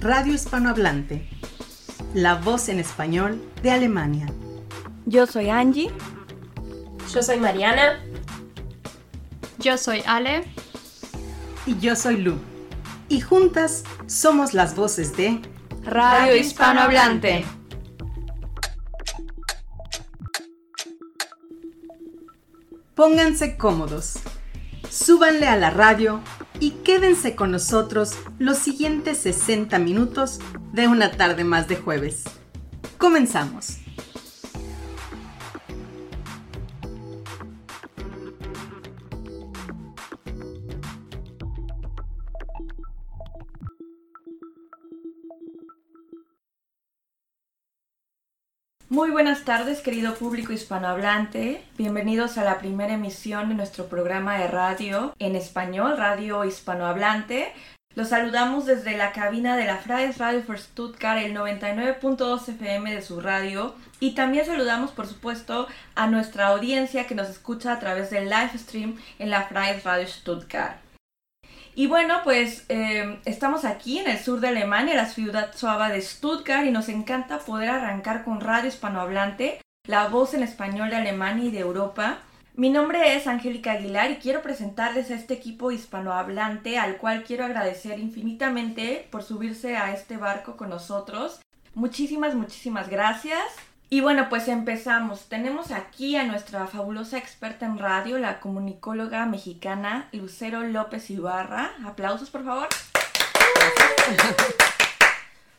Radio Hispanohablante, la voz en español de Alemania. Yo soy Angie. Yo soy Mariana. Yo soy Ale. Y yo soy Lu. Y juntas somos las voces de Radio Hispanohablante. Pónganse cómodos, súbanle a la radio y quédense con nosotros los siguientes 60 minutos de una tarde más de jueves. Comenzamos. Muy buenas tardes, querido público hispanohablante. Bienvenidos a la primera emisión de nuestro programa de radio en español, Radio Hispanohablante. Los saludamos desde la cabina de la Freies Radio for Stuttgart, el 99.2 FM de su radio. Y también saludamos, por supuesto, a nuestra audiencia que nos escucha a través del live stream en la Freies Radio Stuttgart. Y bueno, pues eh, estamos aquí en el sur de Alemania, la ciudad suave de Stuttgart, y nos encanta poder arrancar con Radio Hispanohablante, la voz en español de Alemania y de Europa. Mi nombre es Angélica Aguilar y quiero presentarles a este equipo hispanohablante al cual quiero agradecer infinitamente por subirse a este barco con nosotros. Muchísimas, muchísimas gracias. Y bueno, pues empezamos. Tenemos aquí a nuestra fabulosa experta en radio, la comunicóloga mexicana Lucero López Ibarra. Aplausos, por favor.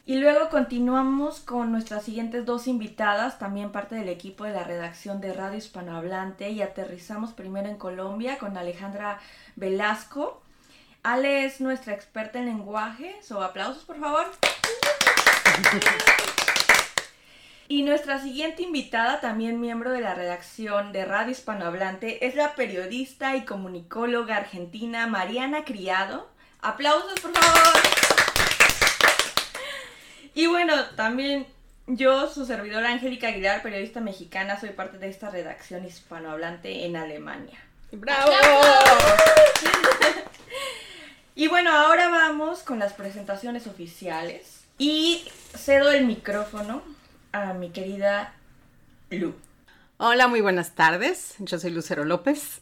Y luego continuamos con nuestras siguientes dos invitadas, también parte del equipo de la redacción de Radio Hispanohablante, y aterrizamos primero en Colombia con Alejandra Velasco. Ale es nuestra experta en lenguaje, so aplausos por favor. Y nuestra siguiente invitada, también miembro de la redacción de Radio Hispanohablante, es la periodista y comunicóloga argentina Mariana Criado. Aplausos, por favor. Y bueno, también yo, su servidora Angélica Aguilar, periodista mexicana, soy parte de esta redacción hispanohablante en Alemania. ¡Bravo! y bueno, ahora vamos con las presentaciones oficiales. Y cedo el micrófono a mi querida Lu. Hola, muy buenas tardes. Yo soy Lucero López.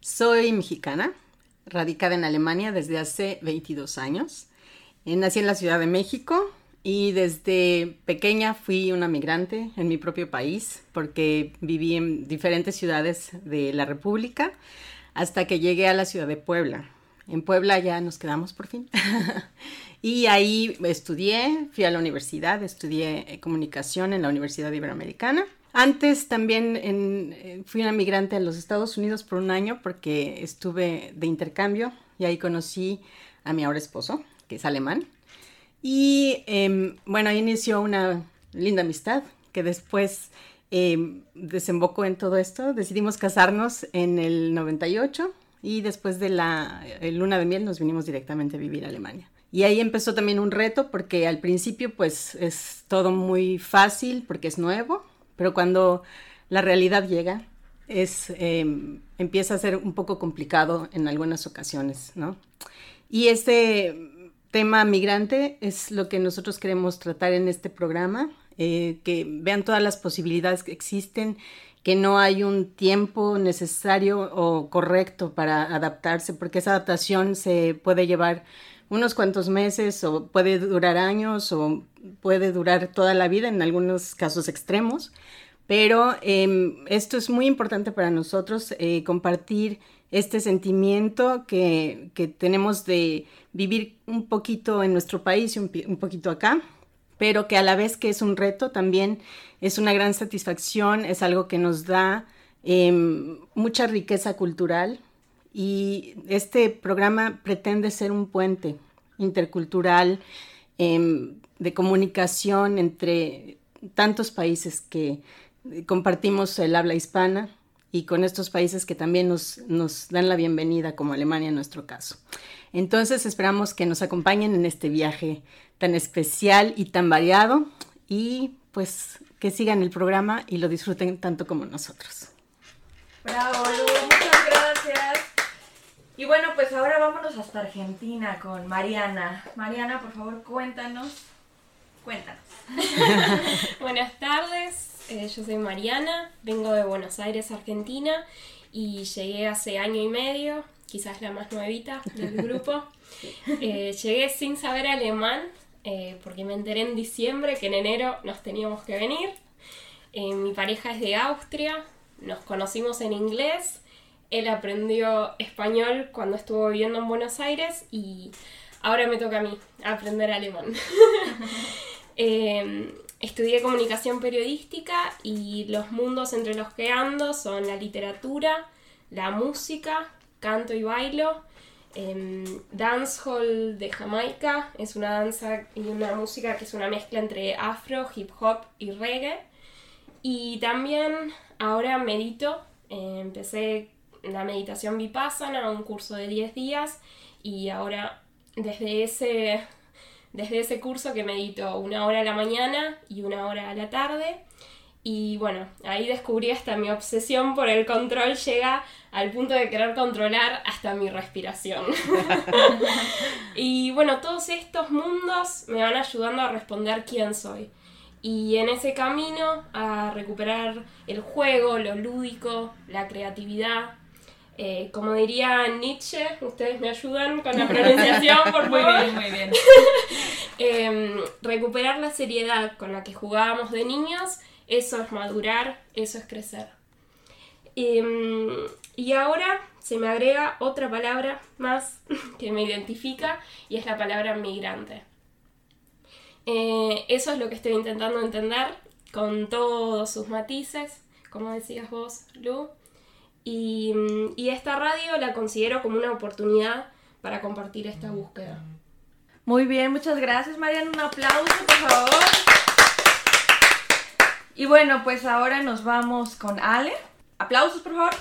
Soy mexicana, radicada en Alemania desde hace 22 años. Eh, nací en la Ciudad de México y desde pequeña fui una migrante en mi propio país porque viví en diferentes ciudades de la República hasta que llegué a la ciudad de Puebla. En Puebla ya nos quedamos por fin. y ahí estudié, fui a la universidad, estudié eh, comunicación en la Universidad Iberoamericana. Antes también en, fui una migrante a los Estados Unidos por un año porque estuve de intercambio y ahí conocí a mi ahora esposo, que es alemán. Y eh, bueno, ahí inició una linda amistad que después eh, desembocó en todo esto. Decidimos casarnos en el 98 y después de la luna de miel nos vinimos directamente a vivir a Alemania. Y ahí empezó también un reto porque al principio pues es todo muy fácil porque es nuevo, pero cuando la realidad llega es, eh, empieza a ser un poco complicado en algunas ocasiones, ¿no? Y este tema migrante es lo que nosotros queremos tratar en este programa, eh, que vean todas las posibilidades que existen que no hay un tiempo necesario o correcto para adaptarse, porque esa adaptación se puede llevar unos cuantos meses o puede durar años o puede durar toda la vida en algunos casos extremos. Pero eh, esto es muy importante para nosotros, eh, compartir este sentimiento que, que, tenemos de vivir un poquito en nuestro país y un, poquito acá, pero que a la vez que es un reto también es una gran satisfacción, es algo que nos da eh, mucha riqueza cultural y este programa pretende ser un puente intercultural eh, de comunicación entre tantos países que compartimos el habla hispana y con estos países que también nos, nos dan la bienvenida, como Alemania en nuestro caso. Entonces esperamos que nos acompañen en este viaje tan especial y tan variado y pues que sigan el programa y lo disfruten tanto como nosotros. Bravo, Lu, muchas gracias. Y bueno, pues ahora vámonos hasta Argentina con Mariana. Mariana, por favor, cuéntanos. Cuéntanos. Buenas tardes, eh, yo soy Mariana, vengo de Buenos Aires, Argentina, y llegué hace año y medio, quizás la más nuevita del grupo. Eh, llegué sin saber alemán, eh, porque me enteré en diciembre que en enero nos teníamos que venir. mi pareja es de Austria, nos conocimos en inglés él aprendió español cuando estuvo viviendo en Buenos Aires y ahora me toca a mí aprender alemán. Em, estudié comunicación periodística y los mundos entre los que ando son la literatura, la música, canto y bailo. Eh, dancehall de Jamaica es una danza y una música que es una mezcla entre afro, hip hop y reggae. Y también ahora medito. Eh, empecé la meditación vipassana, un curso de 10 días y ahora desde ese, desde ese curso que medito una hora a la mañana y una hora a la tarde. Y bueno, ahí descubrí hasta mi obsesión por el control llega al punto de querer controlar hasta mi respiración. y bueno, todos estos mundos me van ayudando a responder quién soy. Y en ese camino a recuperar el juego, lo lúdico, la creatividad, eh, como diría Nietzsche, ustedes me ayudan con la pronunciación, por favor. Muy bien, muy bien. Em, recuperar la seriedad con la que jugábamos de niños, eso es madurar, eso es crecer. Em, y ahora se me agrega otra palabra más que me identifica y es la palabra migrante. Eh, eso es lo que estoy intentando entender con todos sus matices, como decías vos, Lu. Mm, y, esta radio la considero como una oportunidad para compartir esta búsqueda. Muy bien, muchas gracias Mariana, un aplauso por favor. Y bueno, pues ahora nos vamos con Ale. Aplausos por favor.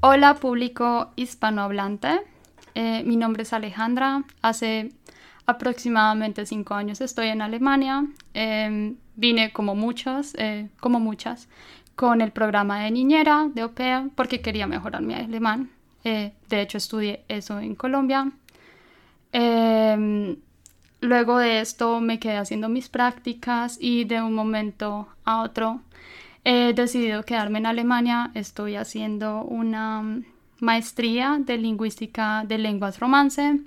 Hola público hispanohablante, eh, mi nombre es Alejandra, hace aproximadamente cinco años estoy en Alemania, em, vine como muchos, eh, como muchas, con el programa de niñera de OPEA porque quería mejorar mi alemán. Eh, de hecho, estudié eso en Colombia. Em, luego de esto me quedé haciendo mis prácticas y de un momento a otro he decidido quedarme en Alemania. Estoy haciendo una maestría de lingüística de lenguas romance.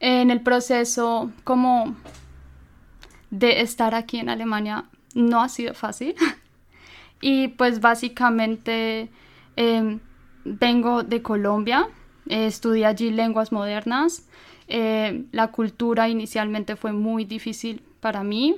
En el proceso como de estar aquí en Alemania no ha sido fácil. Y pues básicamente em, vengo de Colombia, estudié allí lenguas modernas. Eh, la cultura inicialmente fue muy difícil para mí.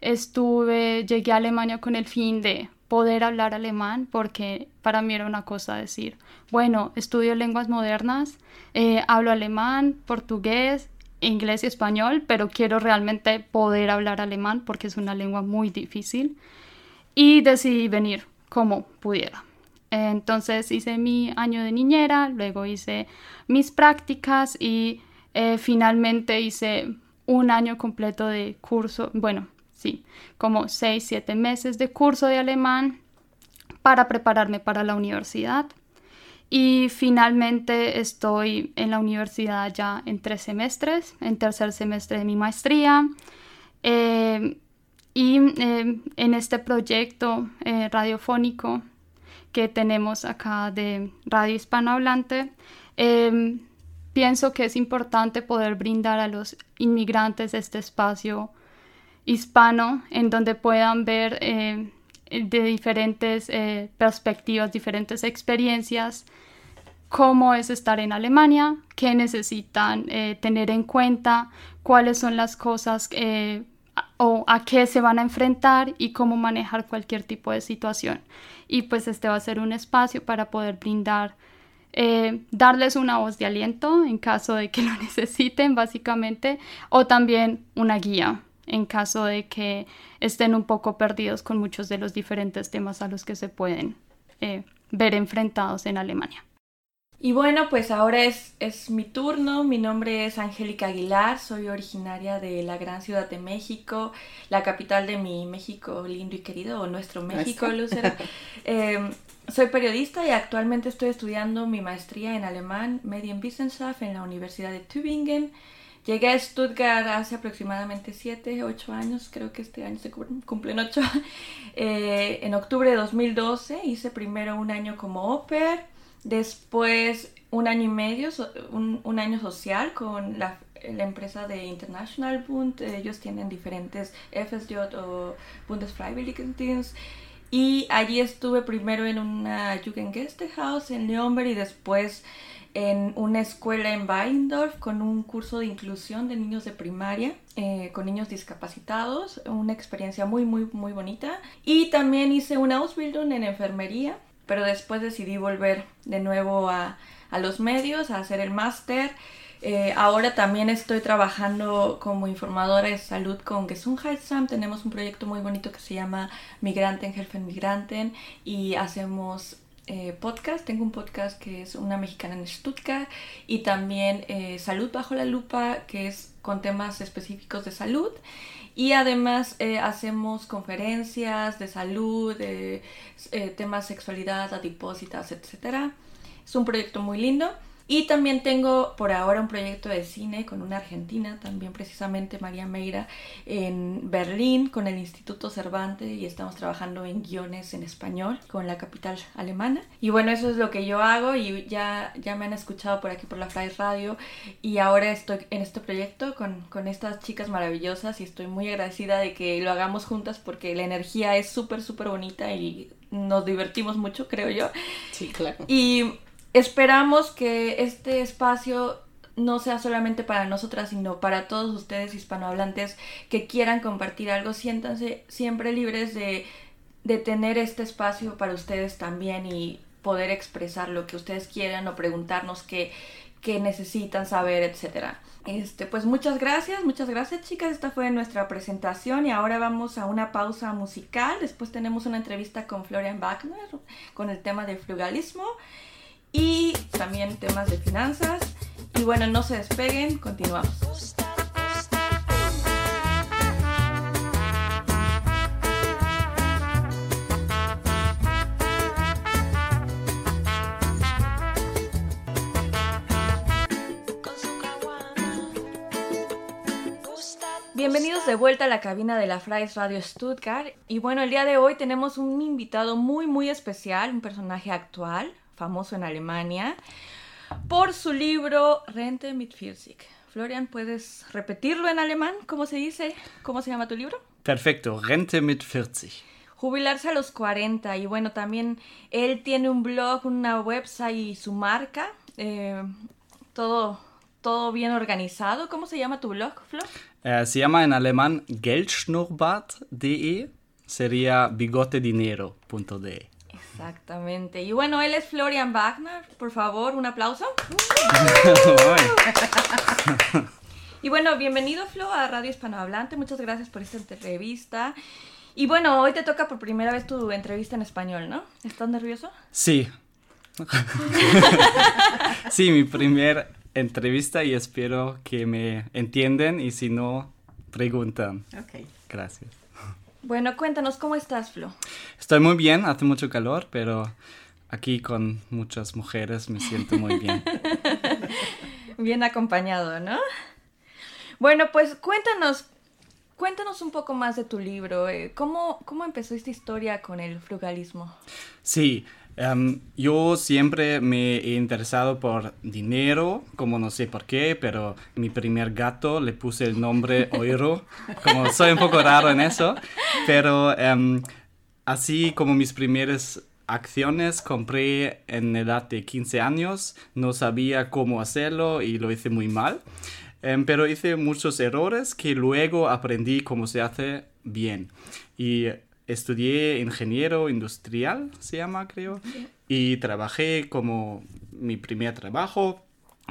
Estuve, llegué a Alemania con el fin de poder hablar alemán porque para mí era una cosa decir, bueno, estudio lenguas modernas, eh, hablo alemán, portugués, inglés y español, pero quiero realmente poder hablar alemán porque es una lengua muy difícil y decidí venir como pudiera. Entonces hice mi año de niñera, luego hice mis prácticas y eh, finalmente hice un año completo de curso, bueno, sí, como seis, siete meses de curso de alemán para prepararme para la universidad. Y finalmente estoy en la universidad ya en tres semestres, en tercer semestre de mi maestría. Eh, y em, en este proyecto eh, radiofónico que tenemos acá de Radio Hispanohablante, em, pienso que es importante poder brindar a los inmigrantes este espacio hispano en donde puedan ver em, de diferentes eh, perspectivas, diferentes experiencias, cómo es estar en Alemania, qué necesitan eh, tener en cuenta, cuáles son las cosas o a qué se van a enfrentar y cómo manejar cualquier tipo de situación. Y pues este va a ser un espacio para poder brindar, eh, darles una voz de aliento en caso de que lo necesiten básicamente, o también una guía en caso de que estén un poco perdidos con muchos de los diferentes temas a los que se pueden eh, ver enfrentados en Alemania. Y bueno, pues ahora es, es mi turno. Mi nombre es Angélica Aguilar, soy originaria de la gran ciudad de México, la capital de mi México lindo y querido, o nuestro México, Lucero. Em, soy periodista y actualmente estoy estudiando mi maestría en alemán Medienwissenschaft en la Universidad de Tübingen. Llegué a Stuttgart hace aproximadamente 7, 8 años, creo que este año se cumplen 8. Eh, en octubre de 2012 hice primero un año como oper, después un año y medio, un, un año social con la, la, empresa de International Bund. Ellos tienen diferentes FSJ o Bundesfreiwilligendienst. Y allí estuve primero en una Jugendgästehaus en Leonberg y después en una escuela en Weindorf con un curso de inclusión de niños de primaria, eh, con niños discapacitados, una experiencia muy, muy, muy bonita. Y también hice una Ausbildung en enfermería, pero después decidí volver de nuevo a, a los medios, a hacer el máster. Eh, ahora también estoy trabajando como informadora de salud con Gesundheitsamt. Tenemos un proyecto muy bonito que se llama Migranten Helfen Migranten y hacemos eh, podcast. Tengo un podcast que es Una Mexicana en Stuttgart y también eh, Salud bajo la lupa, que es con temas específicos de salud. Y además hacemos conferencias de salud, de temas sexualidad, adipósitas, etc. Es un proyecto muy lindo. Y también tengo por ahora un proyecto de cine con una argentina, también precisamente María Meira, en Berlín con el Instituto Cervantes y estamos trabajando en guiones en español con la capital alemana. Y bueno, eso es lo que yo hago y ya, ya me han escuchado por aquí por la Fly Radio y ahora estoy en este proyecto con, con estas chicas maravillosas y estoy muy agradecida de que lo hagamos juntas porque la energía es súper, súper bonita y nos divertimos mucho, creo yo. Sí, claro. Y Esperamos que este espacio no sea solamente para nosotras, sino para todos ustedes hispanohablantes que quieran compartir algo. Siéntanse siempre libres de, de tener este espacio para ustedes también y poder expresar lo que ustedes quieran o preguntarnos qué, qué necesitan saber, etc. Este, pues muchas gracias, muchas gracias chicas. Esta fue nuestra presentación y ahora vamos a una pausa musical. Después tenemos una entrevista con Florian Wagner con el tema del frugalismo y también temas de finanzas. Y bueno, no se despeguen, continuamos. Bienvenidos de vuelta a la cabina de la Fries Radio Stuttgart. Y bueno, el día de hoy tenemos un invitado muy, muy especial, un personaje actual, famoso en Alemania, por su libro Rente mit 40. Florian, ¿puedes repetirlo en alemán? ¿Cómo se dice? ¿Cómo se llama tu libro? Perfecto, Rente mit 40. Jubilarse a los 40. Y bueno, también él tiene un blog, una website y su marca. Eh, todo, todo bien organizado. ¿Cómo se llama tu blog, Flo? Eh, se llama en alemán geldschnurrbart.de. Sería bigotedinero.de. Exactamente. Y bueno, él es Florian Wagner. Por favor, un aplauso. y bueno, bienvenido Flo a Radio Hispanohablante. Muchas gracias por esta entrevista. Y bueno, hoy te toca por primera vez tu entrevista en español, ¿no? ¿Estás nervioso? Sí. sí, mi primer entrevista y espero que me entienden y si no, preguntan. Ok. Gracias. Bueno, cuéntanos, ¿cómo estás, Flo? Estoy muy bien, hace mucho calor, pero aquí con muchas mujeres me siento muy bien. bien acompañado, ¿no? Bueno, pues cuéntanos, cuéntanos un poco más de tu libro. Eh, ¿Cómo, cómo empezó esta historia con el frugalismo? Sí, Um, yo siempre me he interesado por dinero, como no sé por qué, pero mi primer gato le puse el nombre Euro, como soy un poco raro en eso, pero um, así como mis primeras acciones compré en edad de 15 años, no sabía cómo hacerlo y lo hice muy mal, um, pero hice muchos errores que luego aprendí cómo se hace bien. Y estudié ingeniero industrial, se llama creo, y trabajé como mi primer trabajo,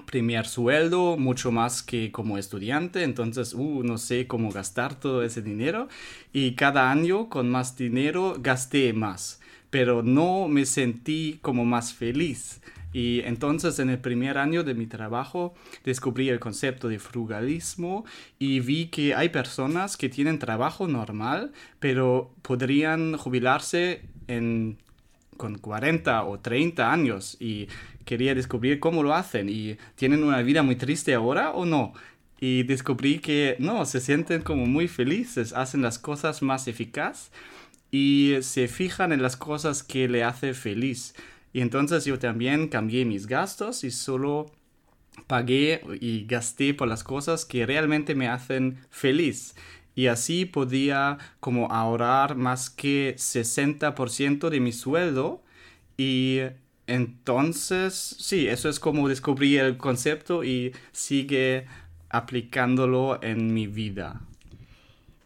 primer sueldo, mucho más que como estudiante, entonces uh, no sé cómo gastar todo ese dinero y cada año con más dinero gasté más, pero no me sentí como más feliz. Y entonces en el primer año de mi trabajo descubrí el concepto de frugalismo y vi que hay personas que tienen trabajo normal, pero podrían jubilarse en con 40 o 30 años y quería descubrir cómo lo hacen y tienen una vida muy triste ahora o no. Y descubrí que no, se sienten como muy felices, hacen las cosas más eficaz y se fijan en las cosas que le hace feliz. Y entonces yo también cambié mis gastos y solo pagué y gasté por las cosas que realmente me hacen feliz. Y así podía como ahorrar más que 60% de mi sueldo y entonces, sí, eso es como descubrí el concepto y sigue aplicándolo en mi vida.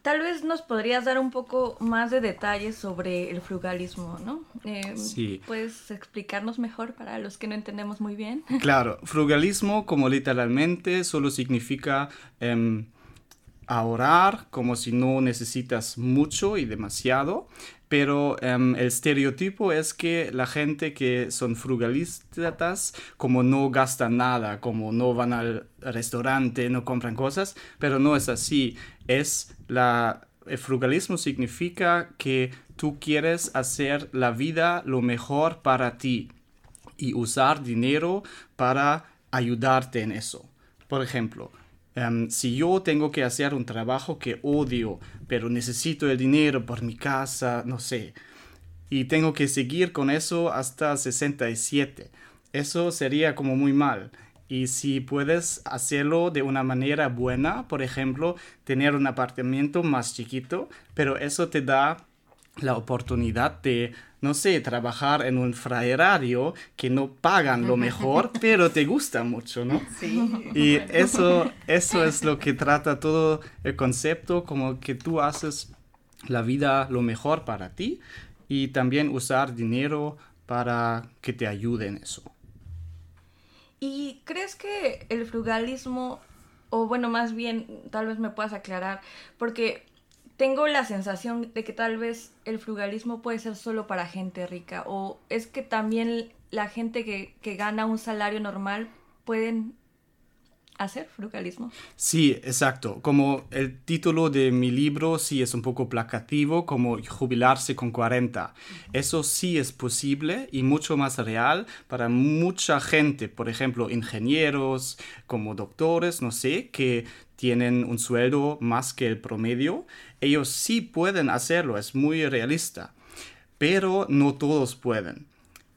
Tal vez nos podrías dar un poco más de detalles sobre el frugalismo, ¿no? Eh, sí. ¿Puedes explicarnos mejor para los que no entendemos muy bien? Claro, frugalismo como literalmente solo significa ahorrar como si no necesitas mucho y demasiado, pero em, el estereotipo es que la gente que son frugalistas como no gastan nada, como no van al restaurante, no compran cosas, pero no es así. Es la el frugalismo significa que tú quieres hacer la vida lo mejor para ti y usar dinero para ayudarte en eso. Por ejemplo, Em, si yo tengo que hacer un trabajo que odio, pero necesito el dinero por mi casa, no sé, y tengo que seguir con eso hasta 67, eso sería como muy mal. Y si puedes hacerlo de una manera buena, por ejemplo, tener un apartamento más chiquito, pero eso te da la oportunidad de, no sé, trabajar en un fraerario que no pagan lo mejor, pero te gusta mucho, ¿no? Sí. Y eso, eso es lo que trata todo el concepto, como que tú haces la vida lo mejor para ti y también usar dinero para que te ayude en eso. ¿Y crees que el frugalismo, o bueno, más bien, tal vez me puedas aclarar, porque tengo la sensación de que tal vez el frugalismo puede ser solo para gente rica o es que también la gente que, que gana un salario normal pueden hacer frugalismo. Sí, exacto. Como el título de mi libro sí es un poco placativo, como jubilarse con 40. Eso sí es posible y mucho más real para mucha gente, por ejemplo, ingenieros, como doctores, no sé, que tienen un sueldo más que el promedio. Ellos sí pueden hacerlo, es muy realista. Pero no todos pueden.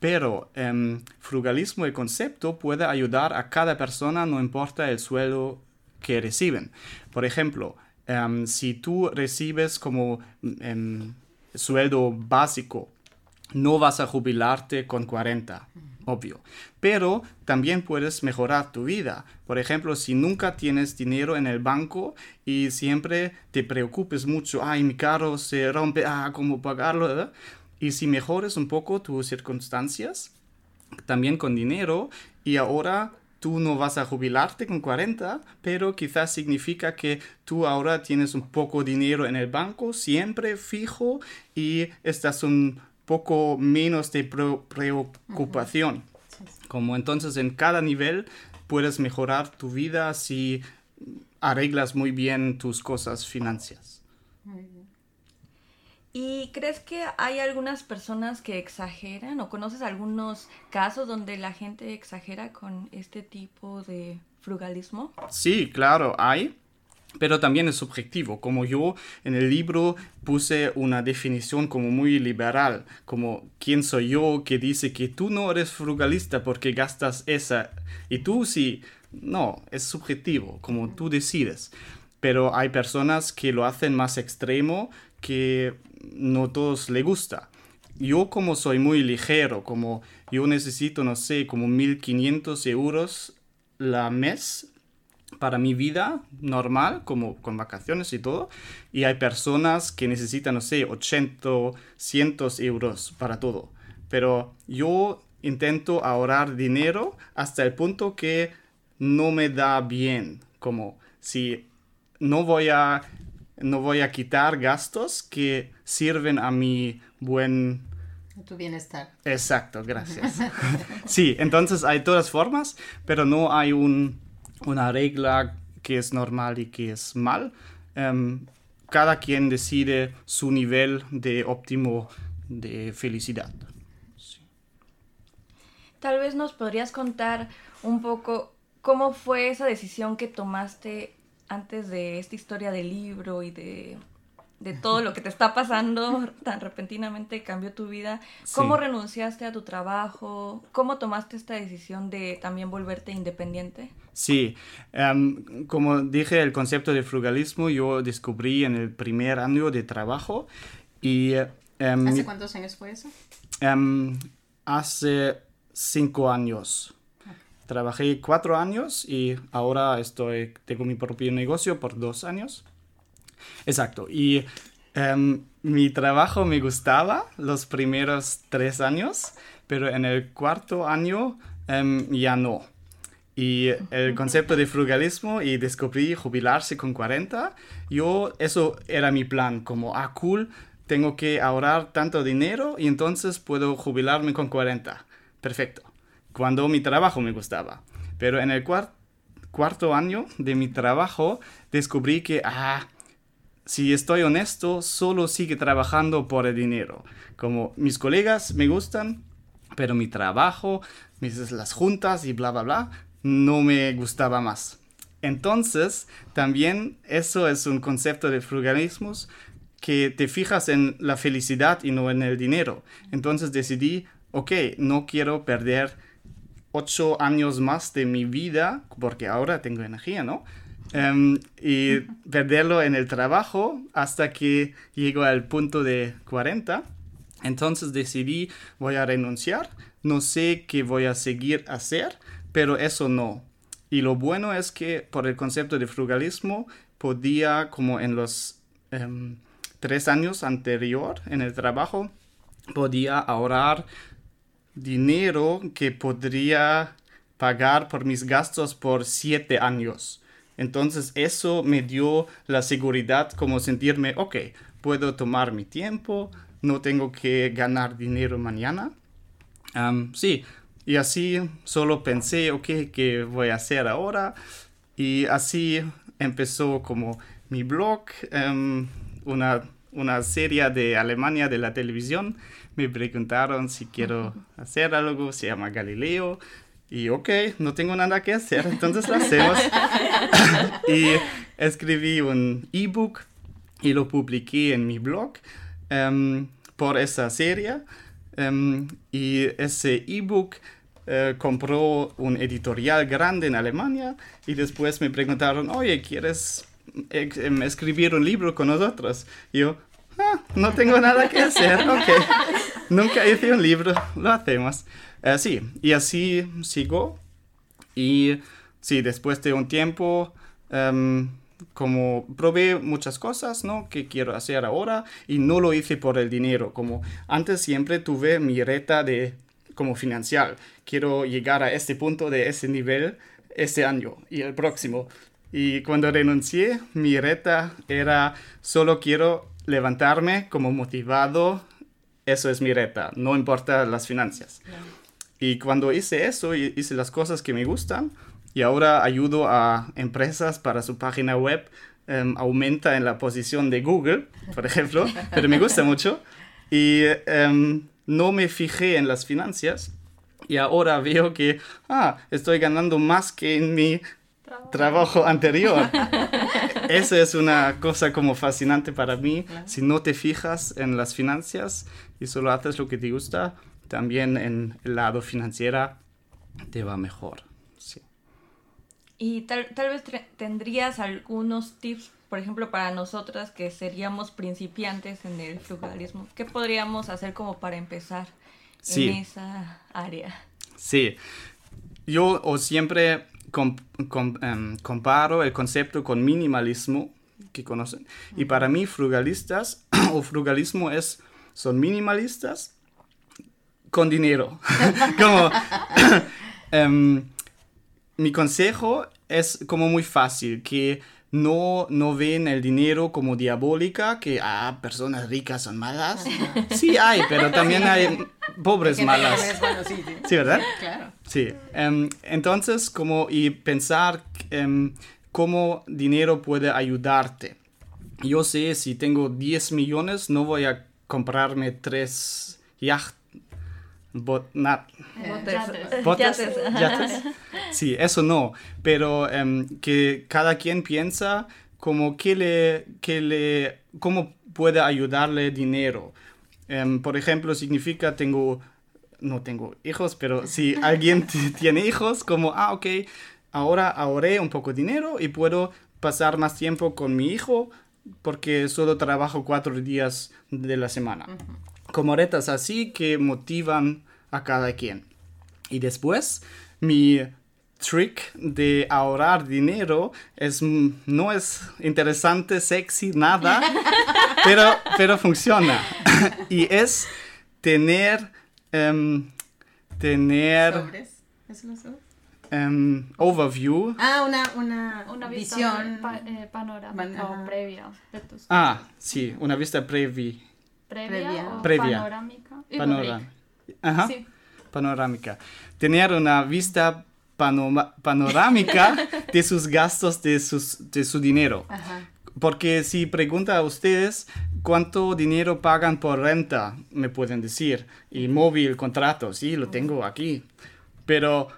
Pero eh, frugalismo, el concepto, puede ayudar a cada persona, no importa el sueldo que reciben. Por ejemplo, eh, si tú recibes como eh, sueldo básico, no vas a jubilarte con 40, obvio. Pero también puedes mejorar tu vida. Por ejemplo, si nunca tienes dinero en el banco y siempre te preocupes mucho, ay, mi carro se rompe, ah, ¿cómo pagarlo? Y si mejores un poco tus circunstancias, también con dinero, y ahora tú no vas a jubilarte con 40, pero quizás significa que tú ahora tienes un poco dinero en el banco, siempre fijo, y estás un poco menos de preocupación. Como entonces en cada nivel puedes mejorar tu vida si arreglas muy bien tus cosas financieras. ¿Y crees que hay algunas personas que exageran o conoces algunos casos donde la gente exagera con este tipo de frugalismo? Sí, claro, hay. Pero también es subjetivo, como yo en el libro puse una definición como muy liberal, como quién soy yo que dice que tú no eres frugalista porque gastas esa y tú sí, no, es subjetivo, como tú decides. Pero hay personas que lo hacen más extremo que no todos le gusta. Yo como soy muy ligero, como yo necesito, no sé, como 1500 euros la mes para mi vida normal, como con vacaciones y todo. Y hay personas que necesitan, no sé, 80, 100 euros para todo. Pero yo intento ahorrar dinero hasta el punto que no me da bien. Como si no voy a no voy a quitar gastos que sirven a mi buen... A tu bienestar. Exacto, gracias. sí, entonces hay todas formas, pero no hay un, una regla que es normal y que es mal. Um, cada quien decide su nivel de óptimo de felicidad. Tal vez nos podrías contar un poco cómo fue esa decisión que tomaste antes de esta historia del libro y de, de todo lo que te está pasando tan repentinamente cambió tu vida. ¿Cómo Sí. renunciaste a tu trabajo? ¿Cómo tomaste esta decisión de también volverte independiente? Sí, em, como dije, el concepto de frugalismo yo descubrí en el primer año de trabajo y em, ¿Hace cuántos años fue eso? em, hace cinco años. Trabajé cuatro años y ahora estoy, tengo mi propio negocio por dos años. Exacto. Y em, mi trabajo me gustaba los primeros tres años, pero en el cuarto año em, ya no. Y el concepto de frugalismo y descubrí jubilarse con 40, yo, eso era mi plan, como, ah, cool, tengo que ahorrar tanto dinero y entonces puedo jubilarme con 40. Perfecto. Cuando mi trabajo me gustaba. Pero en el cuar- cuarto año de mi trabajo descubrí que, ah, si estoy honesto, solo sigue trabajando por el dinero. Como mis colegas me gustan, pero mi trabajo, mis, las juntas y bla, bla, bla, no me gustaba más. Entonces, también eso es un concepto de frugalismo que te fijas en la felicidad y no en el dinero. Entonces decidí, ok, no quiero perder ocho años más de mi vida, porque ahora tengo energía, ¿no? Em, y perderlo en el trabajo hasta que llego al punto de 40. Entonces decidí, voy a renunciar, no sé qué voy a seguir hacer, pero eso no. Y lo bueno es que por el concepto de frugalismo podía, como en los em, tres años anterior en el trabajo, podía ahorrar dinero que podría pagar por mis gastos por siete años. Entonces eso me dio la seguridad como sentirme, ok, puedo tomar mi tiempo, no tengo que ganar dinero mañana. Sí, y así solo pensé, ok, ¿qué voy a hacer ahora? Y así empezó como mi blog, em, una, una serie de Alemania de la televisión. Me preguntaron si quiero hacer algo, se llama Galileo. Y ok, no tengo nada que hacer, entonces lo hacemos. y escribí un ebook y lo publiqué en mi blog em, por esa serie. Em, y ese ebook eh, compró un editorial grande en Alemania y después me preguntaron, oye, ¿quieres em, escribir un libro con nosotros? Y yo, "Ah, no tengo nada que hacer, ok. Nunca hice un libro, lo hacemos. Eh, sí, y así sigo. Y sí, después de un tiempo, em, como probé muchas cosas, ¿no? Que quiero hacer ahora y no lo hice por el dinero. Como antes siempre tuve mi reta de como financiar. Quiero llegar a este punto de ese nivel este año y el próximo. Y cuando renuncié, mi reta era solo quiero levantarme como motivado. Eso es mi reta, no importa las finanzas. Y cuando hice eso, hice las cosas que me gustan, y ahora ayudo a empresas para su página web, em, aumenta en la posición de Google, por ejemplo, pero me gusta mucho. Y em, no me fijé en las finanzas, y ahora veo que, ah, estoy ganando más que en mi trabajo anterior. Eso es una cosa como fascinante para mí. Si no te fijas en las finanzas y solo haces lo que te gusta, también en el lado financiera te va mejor. Sí. Y tal, tal vez tendrías algunos tips, por ejemplo, para nosotras que seríamos principiantes en el frugalismo. ¿Qué podríamos hacer como para empezar Sí. en esa área? Sí, yo o siempre em, comparo el concepto con minimalismo que conocen. Y para mí frugalistas o frugalismo es, son minimalistas con dinero. como, em, mi consejo es como muy fácil, que no, no ven el dinero como diabólica, que ah, personas ricas son malas. Sí hay, pero también hay pobres malas. que es bueno, sí, sí. Sí, ¿verdad? Claro. Sí. em, entonces, como y pensar em, cómo dinero puede ayudarte. Yo sé, si tengo 10 millones, no voy a comprarme tres yacht, bot- na- Botes. botes, Yates. yates. Sí, eso no, pero em, que cada quien piensa como que le, que le, cómo puede ayudarle dinero. Em, por ejemplo, significa tengo, no tengo hijos, pero si alguien tiene hijos, como, ah, ok, ahora ahorré un poco de dinero y puedo pasar más tiempo con mi hijo porque solo trabajo cuatro días de la semana. Retas así que motivan a cada quien. Y después, mi trick de ahorrar dinero es, mm, no es interesante, sexy, nada, pero, pero funciona. y es tener, em, tener em, overview. Ah, una, una, Una vista visión. pa- eh, panorámica Ajá. o previa de tus Ah, sí, una vista previa. Previa, previa. o Previa. panorámica. Y Panorámica. Ajá. Sí. Panorámica. Tener una vista panoma- panorámica de sus gastos, de, sus, de su dinero. Ajá. Porque si pregunta a ustedes cuánto dinero pagan por renta, me pueden decir. Y móvil, contrato, sí, lo tengo aquí. Pero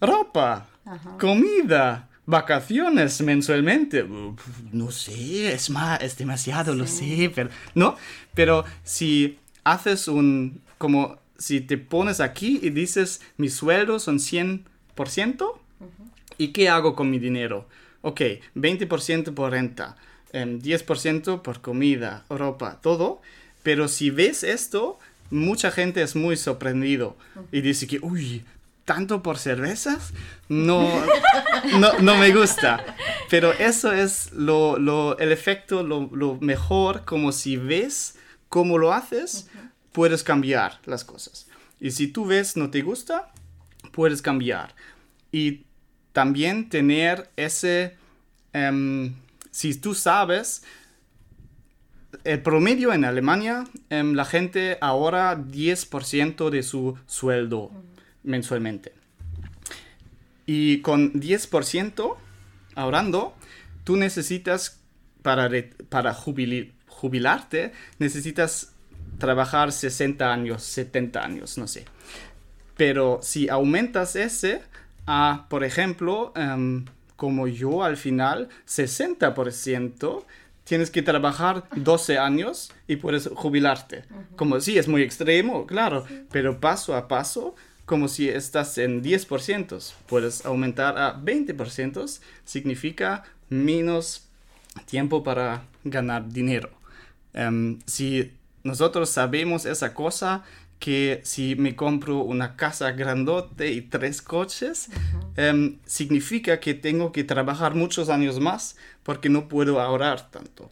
ropa, Ajá. comida, vacaciones mensualmente, no sé, es más, es demasiado, lo sé, pero no. Pero si haces un, como si te pones aquí y dices, mi sueldo son 100%, ¿y qué hago con mi dinero? Ok, 20% por renta, em, 10% por comida, ropa, todo. Pero si ves esto, mucha gente es muy sorprendido y dice que, uy, ¿tanto por cervezas? No, no, no me gusta. Pero eso es lo, lo- el efecto, lo, lo mejor, como si ves cómo lo haces, puedes cambiar las cosas. Y si tú ves no te gusta, puedes cambiar. Y también tener ese, em, si tú sabes, el promedio en Alemania, em, la gente ahorra 10% de su sueldo mensualmente. Y con 10% ahorrando, tú necesitas, para, para jubilarte, necesitas trabajar 60 años, 70 años, no sé. Pero si aumentas ese a, por ejemplo, em, como yo al final, 60%, tienes que trabajar 12 años y puedes jubilarte. Como sí, es muy extremo, claro, pero paso a paso, como si estás en 10%, puedes aumentar a 20%, significa menos tiempo para ganar dinero. Em, si nosotros sabemos esa cosa, que si me compro una casa grandote y tres coches, em, significa que tengo que trabajar muchos años más porque no puedo ahorrar tanto.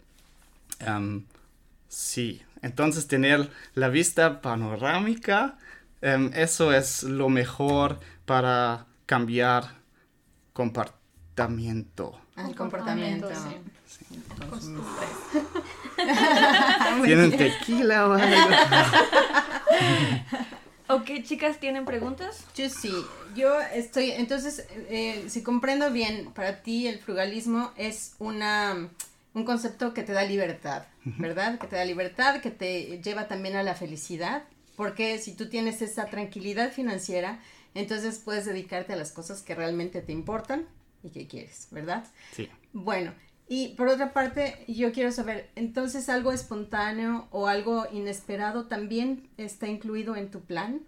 Em, sí, entonces tener la vista panorámica, em, eso es lo mejor para cambiar comportamiento. Ah, el comportamiento. sí. ¿Tienen tequila o algo? Ok, chicas, ¿tienen preguntas? Yo sí, yo estoy, entonces, eh, si comprendo bien, para ti el frugalismo es una, un concepto que te da libertad, ¿verdad? Que te da libertad, que te lleva también a la felicidad, porque si tú tienes esa tranquilidad financiera, entonces puedes dedicarte a las cosas que realmente te importan y que quieres, ¿verdad? Sí. Bueno, y por otra parte, yo quiero saber, entonces algo espontáneo o algo inesperado también está incluido en tu plan?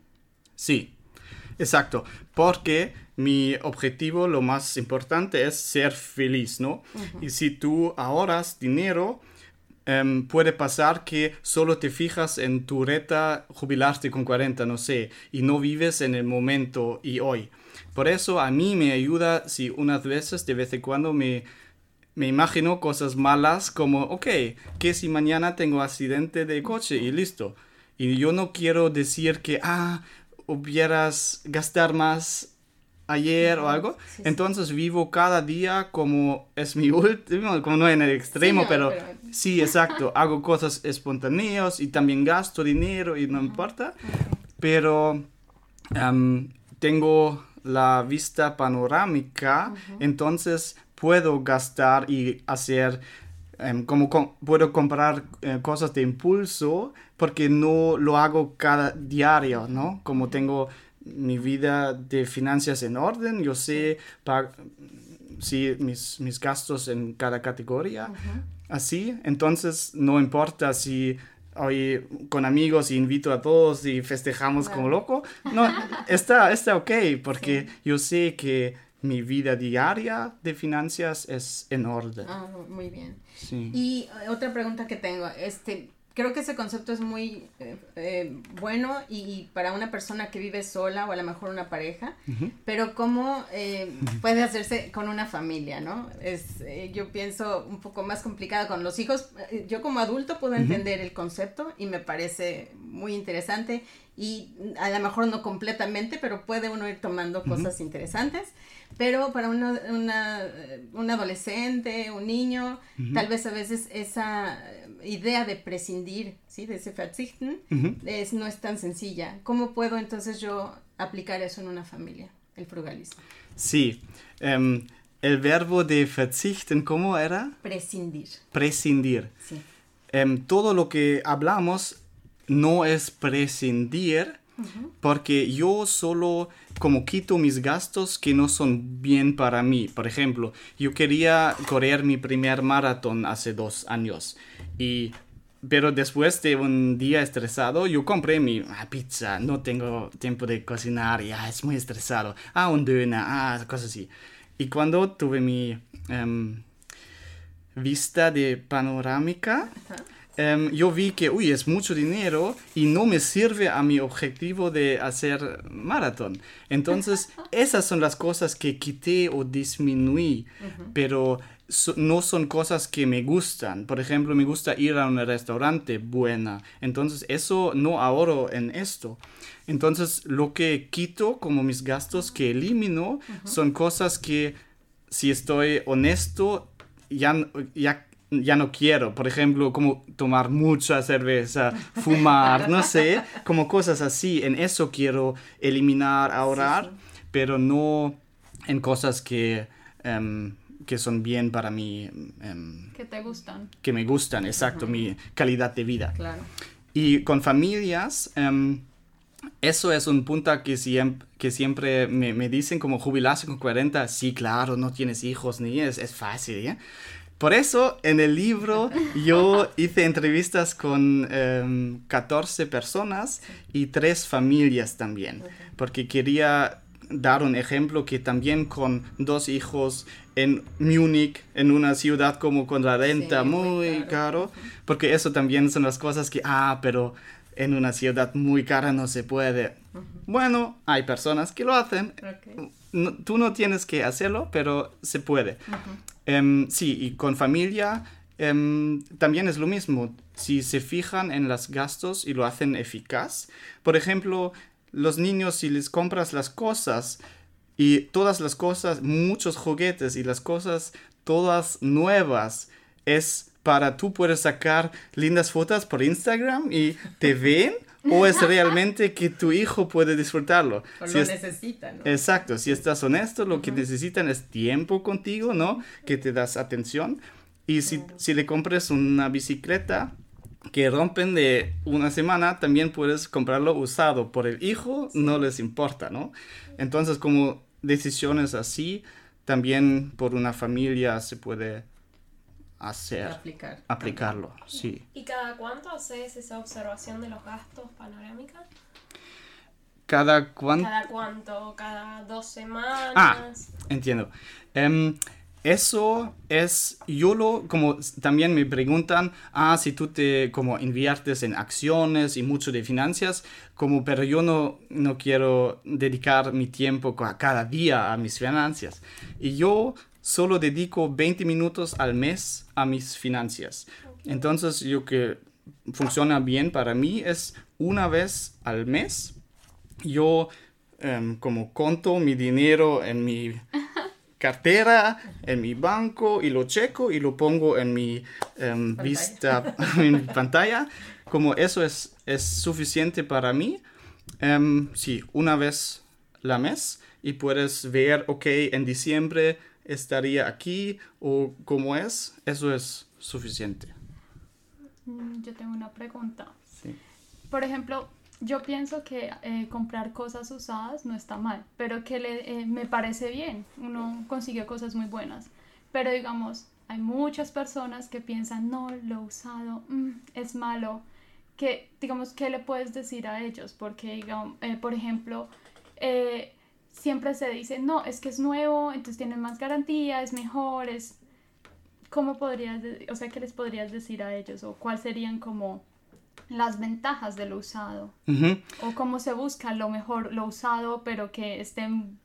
Sí, exacto. Porque mi objetivo, lo más importante, es ser feliz, ¿no? Y si tú ahorras dinero, em, puede pasar que solo te fijas en tu reta jubilarte con 40, no sé, y no vives en el momento y hoy. Por eso a mí me ayuda si unas veces, de vez en cuando, me, me imagino cosas malas como, ok, que si mañana tengo accidente de coche y listo. Y yo no quiero decir que, ah, hubieras gastar más ayer o algo. sí, sí. Entonces vivo cada día como es mi último, como no en el extremo, no, pero, pero- sí, exacto. Hago cosas espontáneas y también gasto dinero y no importa. Pero tengo la vista panorámica, entonces puedo gastar y hacer em, como com- puedo comprar eh, cosas de impulso porque no lo hago cada diario, ¿no? Como tengo mi vida de finanzas en orden, yo sé sí, mis, mis gastos en cada categoría, así, entonces no importa si hoy con amigos invito a todos y festejamos como loco, no, está, está ok, porque yo sé que mi vida diaria de finanzas es en orden. Ah, muy bien. Sí. Y eh, otra pregunta que tengo, este, creo que ese concepto es muy eh, eh, bueno y para una persona que vive sola o a lo mejor una pareja, pero cómo eh, puede hacerse con una familia, ¿no? Es, yo pienso un poco más complicado con los hijos. Yo como adulto puedo entender el concepto y me parece muy interesante y a lo mejor no completamente, pero puede uno ir tomando cosas interesantes. Pero para una, una, un adolescente, un niño, tal vez a veces esa idea de prescindir, ¿sí? De ese verzichten, es, no es tan sencilla. ¿Cómo puedo entonces yo aplicar eso en una familia, el frugalismo? Sí, em, el verbo de verzichten, ¿cómo era? Prescindir, Prescindir. sí. Em, todo lo que hablamos no es prescindir, porque yo solo como quito mis gastos que no son bien para mí. Por ejemplo, yo quería correr mi primer maratón hace dos años y pero después de un día estresado, yo compré mi ah, pizza. No tengo tiempo de cocinar, ya es muy estresado. Ah, un döner, ah, cosas así. Y cuando tuve mi em, vista de panorámica, em, yo vi que, uy, es mucho dinero y no me sirve a mi objetivo de hacer maratón. Entonces, esas son las cosas que quité o disminuí, pero so- no son cosas que me gustan. Por ejemplo, me gusta ir a un restaurante buena. Entonces, eso no ahorro en esto. Entonces, lo que quito como mis gastos que elimino son cosas que, si estoy honesto, ya, ya no quiero. Por ejemplo, como tomar mucha cerveza, fumar, no sé, como cosas así. En eso quiero eliminar, ahorrar, pero no en cosas que, em, que son bien para mí, em, que te gustan. que me gustan, exacto, mi calidad de vida. Claro. Y con familias, em, eso es un punto que, siem- que siempre me, me dicen como jubilarse con 40, sí, claro, no tienes hijos ni es, es fácil, ¿ya? Por eso en el libro yo hice entrevistas con em, 14 personas y tres familias también, porque quería dar un ejemplo que también con dos hijos en Múnich, en una ciudad como con la renta Sí, muy muy caro. caro, porque eso también son las cosas que, ah, pero en una ciudad muy cara no se puede. Bueno, hay personas que lo hacen. No- tú no tienes que hacerlo, pero se puede. Em, sí, y con familia em, también es lo mismo. Si se fijan en los gastos y lo hacen eficaz. Por ejemplo, los niños, si les compras las cosas y todas las cosas, muchos juguetes y las cosas todas nuevas, es para tú puedes sacar lindas fotos por Instagram y te ven. ¿O es realmente que tu hijo puede disfrutarlo? O Si lo es- necesita, ¿no? Exacto, si estás honesto, lo que necesitan es tiempo contigo, ¿no? Que te das atención. Y si, si le compres una bicicleta que rompen de una semana, también puedes comprarlo usado. Por el hijo no les importa, ¿no? Entonces, como decisiones así, también por una familia se puede hacer, Aplicar. aplicarlo, sí. ¿Y cada cuánto haces esa observación de los gastos panorámica? Cada cuánto... ¿Cada cuánto? ¿Cada dos semanas? Ah, entiendo. Em, eso es, yo lo, como también me preguntan, ah, si tú te, como inviertes en acciones y mucho de finanzas, como, pero yo no, no quiero dedicar mi tiempo ca- cada día a mis finanzas. Y yo solo dedico 20 minutos al mes a mis finanzas. Entonces, yo que funciona bien para mí es una vez al mes yo em, como conto mi dinero en mi cartera, en mi banco y lo checo y lo pongo en mi em, vista, en mi pantalla. Como eso es, es suficiente para mí, em, sí, una vez la mes y puedes ver, ok, en diciembre estaría aquí o cómo es, eso es suficiente. Mm, Yo tengo una pregunta. Sí. Por ejemplo, yo pienso que eh, comprar cosas usadas no está mal, pero que le, eh, me parece bien. Uno consigue cosas muy buenas. Pero digamos, hay muchas personas que piensan, no, lo usado mm, es malo. Que, digamos, ¿qué le puedes decir a ellos? Porque, digamos, eh, por ejemplo, siempre se dice, no, es que es nuevo, entonces tiene más garantía, es mejor, es... ¿Cómo podrías, o sea, qué les podrías decir a ellos? ¿O cuáles serían como las ventajas de lo usado? ¿O cómo se busca lo mejor, lo usado, pero que estén...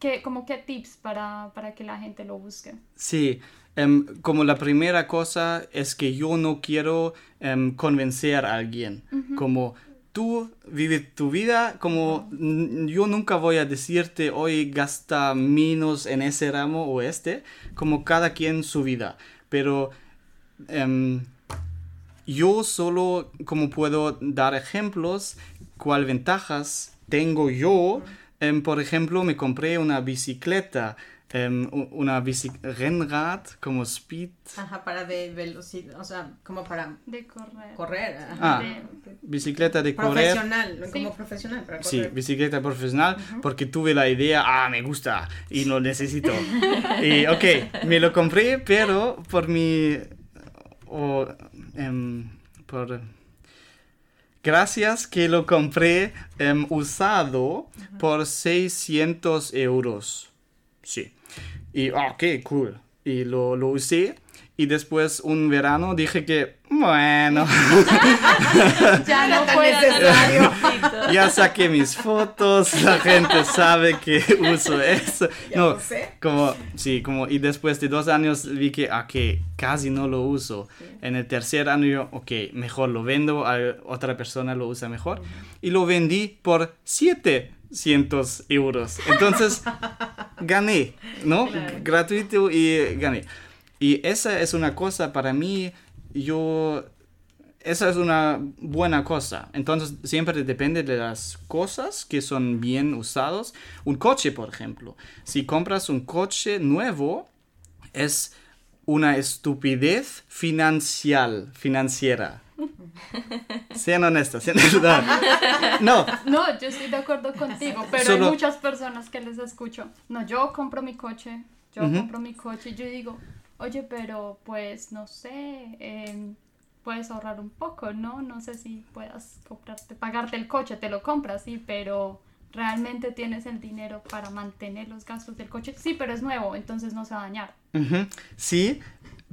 Que, como qué tips para, para que la gente lo busque? Sí, em, como la primera cosa es que yo no quiero em, convencer a alguien. Como tú vives tu vida, como yo nunca voy a decirte hoy gasta menos en ese ramo o este, como cada quien su vida. Pero em, yo solo como puedo dar ejemplos, cuál ventajas tengo yo. Em, por ejemplo, me compré una bicicleta, em, u- una bici Rennrad como Speed. Ajá, para de velocidad, o sea, como para De correr. correr. ajá. Ah, De- bicicleta de correr. Profesional, no Sí. como profesional, para Sí, correr. bicicleta profesional, porque tuve la idea, ah, me gusta y lo necesito. y ok, me lo compré, pero por mi... o, em, por... Gracias que lo compré em, usado por 600 euros. Sí. Y, ah, ok, cool. Y lo, lo usé. Y después un verano dije que, bueno, Ya no fue necesario. ya saqué mis fotos, la gente sabe que uso eso. No, como, sí, como, y después de dos años vi que, ah, que casi no lo uso. En el tercer año, ok, mejor lo vendo, a otra persona lo usa mejor. Y lo vendí por 700 euros. Entonces, gané, ¿no? Claro. Gratuito y gané. Y esa es una cosa para mí, yo esa es una buena cosa. Entonces, siempre depende de las cosas que son bien usados. Un coche, por ejemplo. Si compras un coche nuevo, es una estupidez financial, financiera. Sean honestas, sean verdad. No, No, yo estoy de acuerdo contigo, pero Solo- hay muchas personas que les escucho. No, yo compro mi coche, yo compro mi coche y yo digo, oye, pero pues no sé, em, puedes ahorrar un poco, ¿no? No sé si puedas comprarte, pagarte el coche, te lo compras, sí, pero realmente tienes el dinero para mantener los gastos del coche. Sí, pero es nuevo, entonces no se va a dañar. Sí,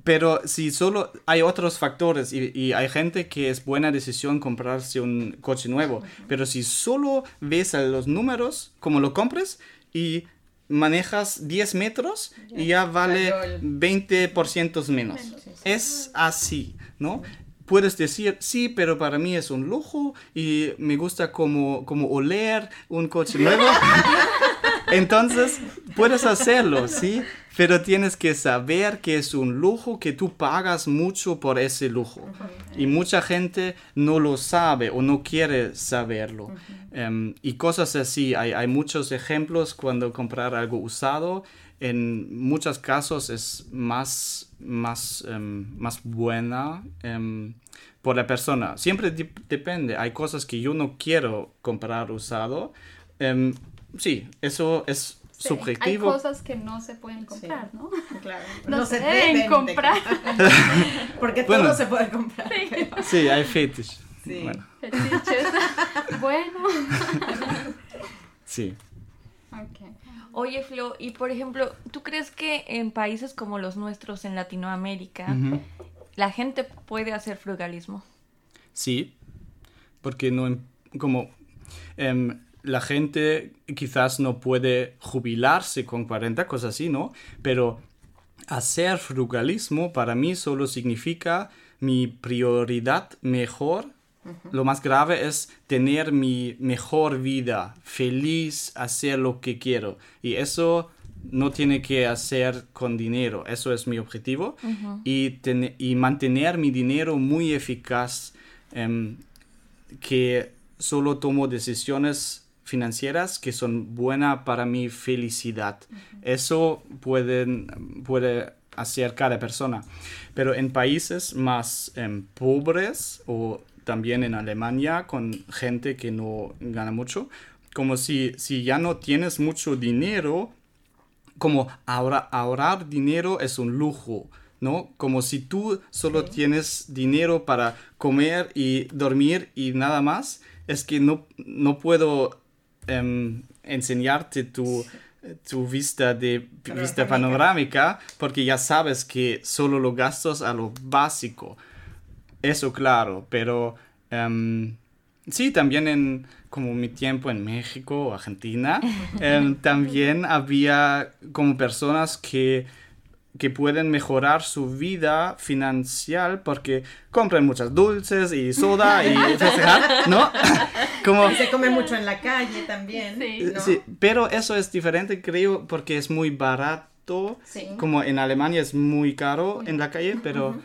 pero si solo hay otros factores y, y hay gente que es buena decisión comprarse un coche nuevo, pero si solo ves a los números, como lo compres y manejas 10 metros y ya vale valió el- 20% menos. Es así, ¿no? Puedes decir, sí, pero para mí es un lujo y me gusta como, como oler un coche nuevo. Entonces, puedes hacerlo, ¿sí? Pero tienes que saber que es un lujo, que tú pagas mucho por ese lujo. Y mucha gente no lo sabe o no quiere saberlo. Em, y cosas así. Hay, hay muchos ejemplos cuando comprar algo usado. En muchos casos es más, más, em, más buena em, por la persona. Siempre depende. Hay cosas que yo no quiero comprar usado. Em, sí, eso es Sí, subjetivo. Hay cosas que no se pueden comprar, ¿no? Claro. No, se, deben comprar. Porque Bueno. todo se puede comprar. Sí, hay fetish. Sí. Bueno, Fetiches. bueno. sí. Ok. Oye, Flo, y por ejemplo, ¿tú crees que en países como los nuestros en Latinoamérica la gente puede hacer frugalismo? Sí, porque no, como em, la gente quizás no puede jubilarse con 40, cosas así, ¿no? Pero hacer frugalismo para mí solo significa mi prioridad mejor. Lo más grave es tener mi mejor vida, feliz, hacer lo que quiero. Y eso no tiene que hacer con dinero, eso es mi objetivo. y, tene- y mantener mi dinero muy eficaz, em, que solo tomo decisiones financieras que son buenas para mi felicidad. Eso pueden, puede hacer cada persona. Pero en países más em, pobres o también en Alemania con gente que no gana mucho, como si, si ya no tienes mucho dinero, como ahorrar, ahorrar dinero es un lujo. ¿no? Como si tú solo tienes dinero para comer y dormir y nada más, es que no, no puedo em, enseñarte tu, tu vista de vista panorámica porque ya sabes que solo lo gastos a lo básico. Eso claro, pero em, sí, también en como mi tiempo en México o Argentina, em, también había como personas que que pueden mejorar su vida financiera porque compran muchas dulces y soda y ¿no? Como... se come mucho en la calle también. Sí. pero eso es diferente, creo, porque es muy barato. Como en Alemania es muy caro en la calle, pero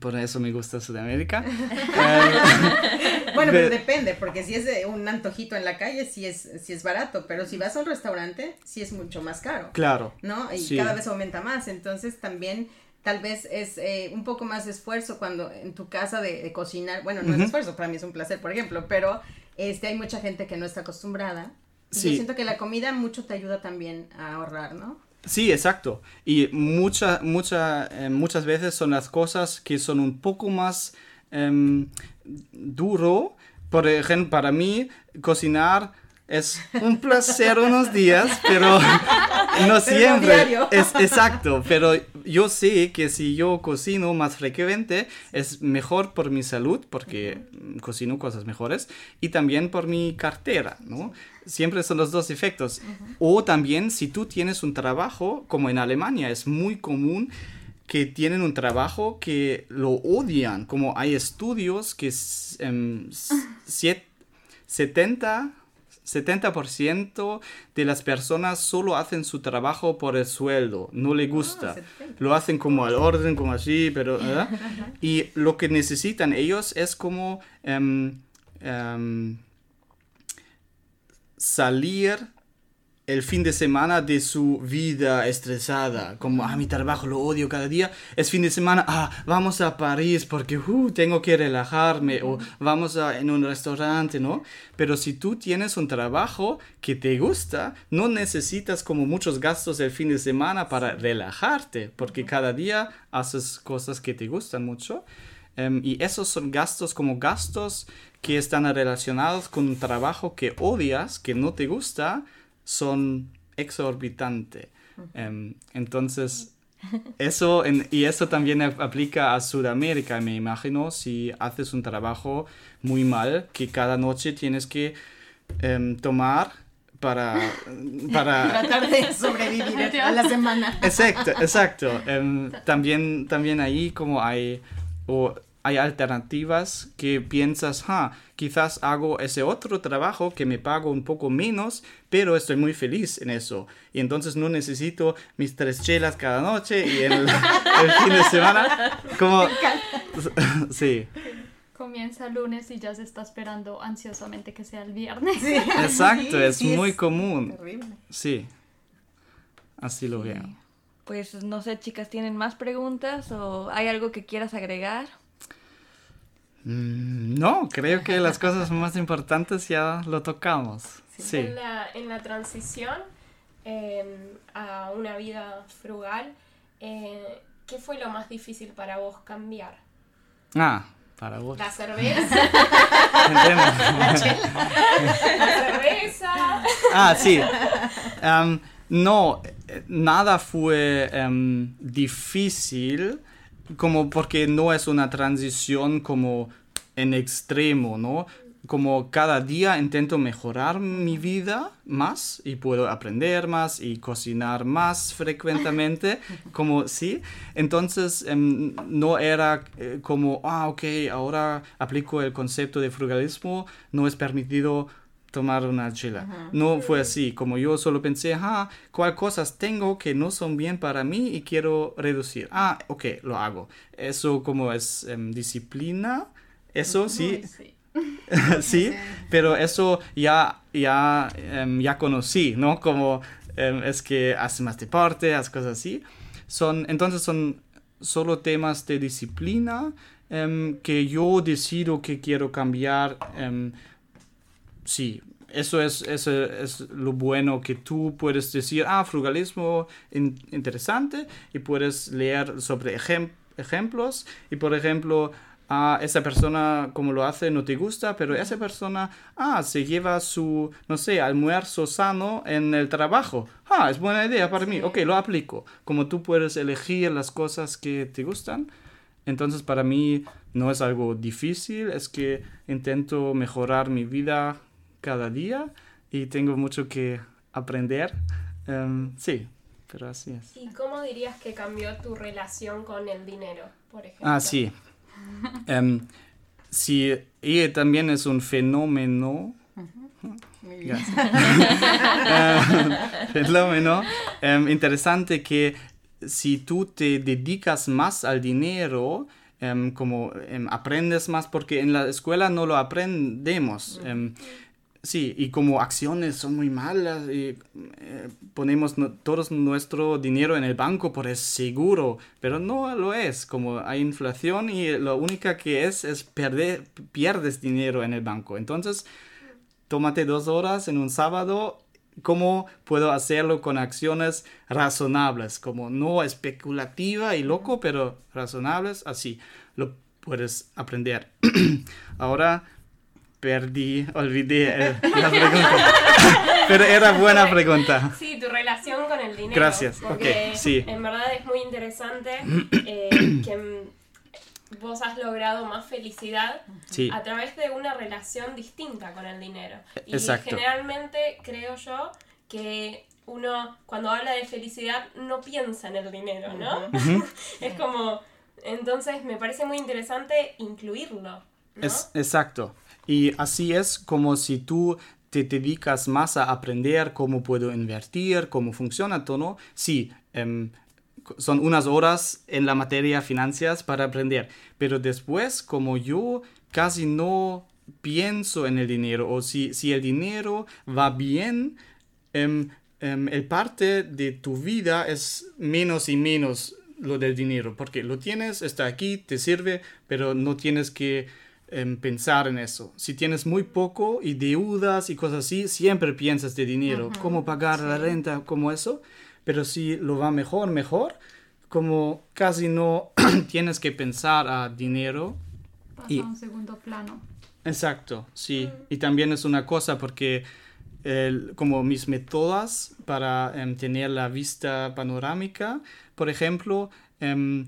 por eso me gusta Sudamérica. bueno, pero depende, porque si es un antojito en la calle, sí es, sí es barato, pero si vas a un restaurante, sí es mucho más caro. Claro. ¿No? Y cada vez aumenta más, entonces también tal vez es eh, un poco más de esfuerzo cuando en tu casa de, cocinar, bueno, no es esfuerzo, para mí es un placer, por ejemplo, pero este, hay mucha gente que no está acostumbrada. Y yo siento que la comida mucho te ayuda también a ahorrar, ¿no? Sí, exacto. Y mucha, mucha, eh, muchas veces son las cosas que son un poco más em, duro. Por ejemplo, para mí, cocinar es un placer unos días, pero no siempre. es exacto, pero yo sé que si yo cocino más frecuente es mejor por mi salud, porque cocino cosas mejores, y también por mi cartera, ¿no? Siempre son los dos efectos. O también si tú tienes un trabajo, como en Alemania, es muy común que tienen un trabajo que lo odian, como hay estudios que 70 70% de las personas solo hacen su trabajo por el sueldo, no le gusta. Ah, lo hacen como al orden, como así, pero... y lo que necesitan ellos es como em, em, salir el fin de semana de su vida estresada, como, ah, mi trabajo lo odio cada día, es fin de semana, ah, vamos a París porque uh, tengo que relajarme, o vamos a, en un restaurante, ¿no? Pero si tú tienes un trabajo que te gusta, no necesitas como muchos gastos el fin de semana para relajarte, porque cada día haces cosas que te gustan mucho. Em, y esos son gastos como gastos que están relacionados con un trabajo que odias, que no te gusta, son exorbitantes. Em, entonces, eso, y eso también aplica a Sudamérica, me imagino, si haces un trabajo muy mal, que cada noche tienes que em, tomar para, para... Tratar de sobrevivir a la semana. Exacto, exacto. Em, también, también ahí como hay hay alternativas que piensas, ah, quizás hago ese otro trabajo que me pago un poco menos, pero estoy muy feliz en eso. Y entonces no necesito mis tres chelas cada noche y en el, fin de semana, como... sí. Comienza el lunes y ya se está esperando ansiosamente que sea el viernes. Exacto, es muy común. Sí, así lo veo. Pues no sé, chicas, ¿tienen más preguntas o hay algo que quieras agregar? Mm, no, creo que las cosas más importantes ya lo tocamos. Sí. En, la, en, la, transición em, a una vida frugal, eh, ¿qué fue lo más difícil para vos cambiar? Ah, para vos. La cerveza. la, cerveza. Ah, sí. no, nada fue em, difícil como porque no es una transición como en extremo, ¿no? Como cada día intento mejorar mi vida más y puedo aprender más y cocinar más frecuentemente, como sí. Entonces em, no era eh, como, ah, ok, ahora aplico el concepto de frugalismo, no es permitido tomar una chela. No fue así, como yo solo pensé, ah, cuál cosas tengo que no son bien para mí y quiero reducir. Ah, ok, lo hago. Eso como es em, disciplina, eso sí. sí, pero eso ya, ya, em, ya conocí, ¿no? Como em, es que haces más deporte, haces cosas así. son, entonces son solo temas de disciplina que yo decido que quiero cambiar. Sí, eso es, eso es lo bueno que tú puedes decir, ah, frugalismo in- interesante y puedes leer sobre ejem- ejemplos y por ejemplo, ah, esa persona como lo hace no te gusta, pero esa persona, ah, se lleva su, no sé, almuerzo sano en el trabajo. Ah, es buena idea para mí, ok, lo aplico. Como tú puedes elegir las cosas que te gustan. Entonces para mí no es algo difícil, es que intento mejorar mi vida cada día y tengo mucho que aprender. Em, sí, pero así es. ¿Y cómo dirías que cambió tu relación con el dinero, por ejemplo? Ah, sí. Em, sí, y también es un fenómeno. Muy bien. Eh, fenómeno em, interesante que si tú te dedicas más al dinero, em, como aprendes más, porque en la escuela no lo aprendemos. em, sí, y como acciones son muy malas, y, eh, ponemos no- todo nuestro dinero en el banco por es seguro, pero no lo es, como hay inflación y lo única que es es perder, pierdes dinero en el banco. Entonces, tómate dos horas en un sábado. ¿Cómo puedo hacerlo con acciones razonables? Como no especulativa y loco, pero razonables. Así lo puedes aprender. Ahora perdí, olvidé eh, la pregunta. pero era buena pregunta. Sí, tu relación con el dinero. Gracias, Porque ok, sí. en verdad es muy interesante eh, que vos has logrado más felicidad Sí, a través de una relación distinta con el dinero. Y Exacto. generalmente creo yo que uno cuando habla de felicidad no piensa en el dinero, ¿no? es como, entonces me parece muy interesante incluirlo. ¿no? Es, exacto. Y así es como si tú te dedicas más a aprender cómo puedo invertir, cómo funciona todo. Sí, em, son unas horas en la materia finanzas para aprender. Pero después, como yo casi no pienso en el dinero, o si, si el dinero va bien, em, el parte de tu vida es menos y menos lo del dinero, porque lo tienes, está aquí, te sirve, pero no tienes que em, pensar en eso. Si tienes muy poco y deudas y cosas así, siempre piensas de dinero, cómo pagar la renta, como eso, pero si lo va mejor, mejor, como casi no tienes que pensar a dinero, Pasa Y- a un segundo plano. Exacto, sí. Y también es una cosa porque el- como mis métodos para em, tener la vista panorámica, por ejemplo, em,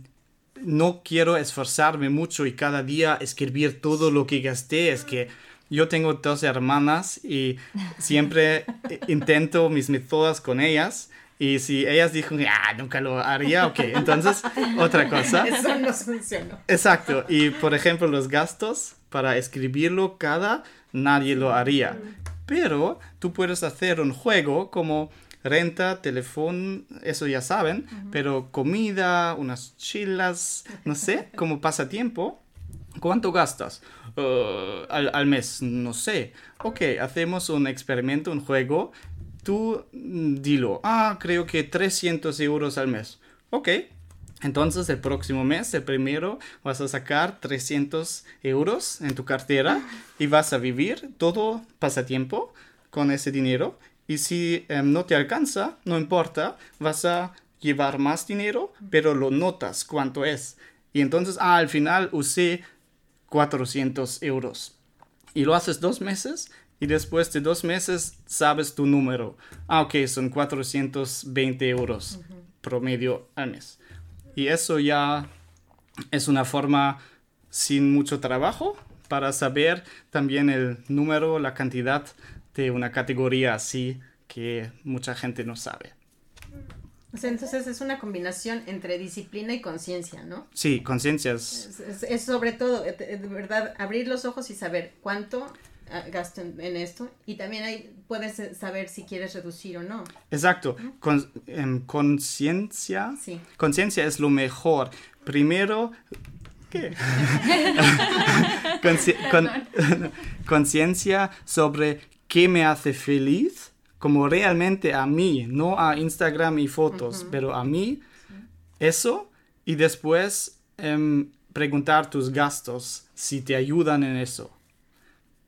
no quiero esforzarme mucho y cada día escribir todo lo que gasté. Es que yo tengo dos hermanas y siempre eh, intento mis métodos con ellas. Y si ellas dijeron, ah, nunca lo haría, ok. Entonces, otra cosa. Eso no funcionó. Exacto. Y por ejemplo, los gastos para escribirlo cada, nadie lo haría. Pero tú puedes hacer un juego como renta, teléfono, eso ya saben, pero comida, unas chilas, no sé, como pasatiempo. ¿Cuánto gastas? Uh, al, al mes, no sé. Ok, hacemos un experimento, un juego. Tú mm, dilo. Ah, creo que 300 euros al mes. Ok. Entonces el próximo mes, el primero, vas a sacar 300 euros en tu cartera y vas a vivir todo pasatiempo con ese dinero. Y si em, no te alcanza, no importa, vas a llevar más dinero, pero lo notas cuánto es. Y entonces, ah, al final usé 400 euros. Y lo haces dos meses y después de dos meses sabes tu número. Ah, ok, son 420 euros promedio al mes. Y eso ya es una forma sin mucho trabajo para saber también el número, la cantidad una categoría así que mucha gente no sabe. O sea, entonces es una combinación entre disciplina y conciencia, ¿no? Sí, conciencias. Es, es- es sobre todo, eh, de verdad, abrir los ojos y saber cuánto ah, gasto en, en esto. Y también ahí puedes eh, saber si quieres reducir o no. Exacto. Con- em, conciencia. Sí. Conciencia es lo mejor. Primero, ¿qué? Conciencia sobre qué me hace feliz, como realmente a mí, no a Instagram y fotos, pero a mí, Eso y después em, preguntar tus gastos si te ayudan en eso.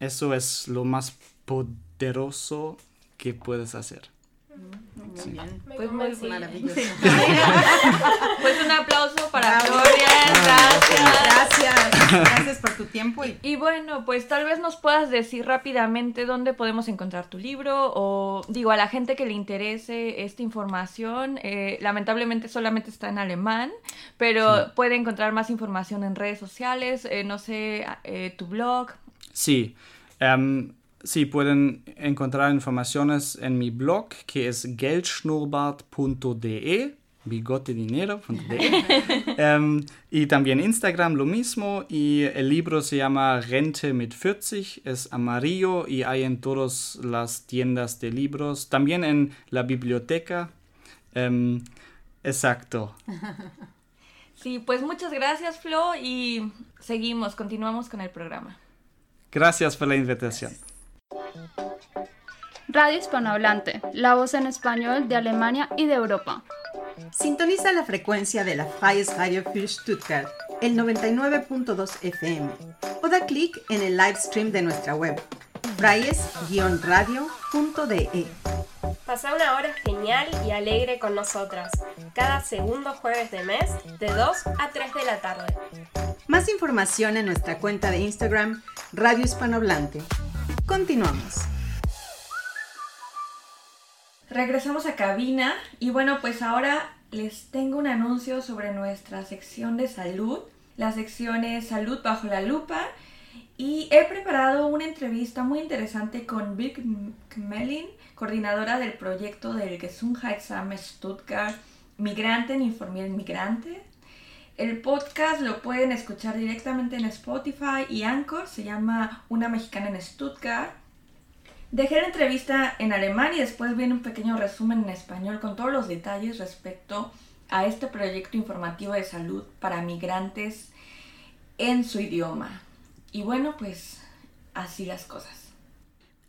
Eso es lo más poderoso que puedes hacer. Muy bien. Me Pues muy convencí. Maravilloso. Pues un aplauso para Bravo. Florian, gracias. Gracias. Gracias por tu tiempo y Y bueno, pues tal vez nos puedas decir rápidamente dónde podemos encontrar tu libro o digo a la gente que le interese esta información, eh, lamentablemente solamente está en alemán, pero puede encontrar más información en redes sociales, eh, no sé, eh, tu blog. Sí, em, sí, pueden encontrar informaciones en mi blog que es geldschnurrbart.de, bigotedinero.de. Em, y también Instagram lo mismo y el libro se llama Rente mit 40, es amarillo y hay en todas las tiendas de libros, también en la biblioteca. Em, exacto. Sí, pues muchas gracias Flo y seguimos, continuamos con el programa. Gracias por la invitación. Radio Hispanohablante, la voz en español de Alemania y de Europa. Sintoniza la frecuencia de la Freies Radio für Stuttgart, el 99.2 FM, o da clic en el live stream de nuestra web, freies-radio.de. Pasa una hora genial y alegre con nosotras, cada segundo jueves de mes, de 2 a 3 de la tarde. Más información en nuestra cuenta de Instagram, Radio Hispanohablante. Continuamos. Regresamos a cabina y bueno, pues ahora les tengo un anuncio sobre nuestra sección de salud. La sección es Salud bajo la lupa y he preparado una entrevista muy interesante con Vic Kmelin, coordinadora del proyecto del Gesundheitsamt Stuttgart, Migrante en Informieren Migrante. El podcast lo pueden escuchar directamente en Spotify y Anchor, se llama Una Mexicana en Stuttgart. Dejé la entrevista en alemán y después viene un pequeño resumen en español con todos los detalles respecto a este proyecto informativo de salud para migrantes en su idioma. Y bueno, pues así las cosas.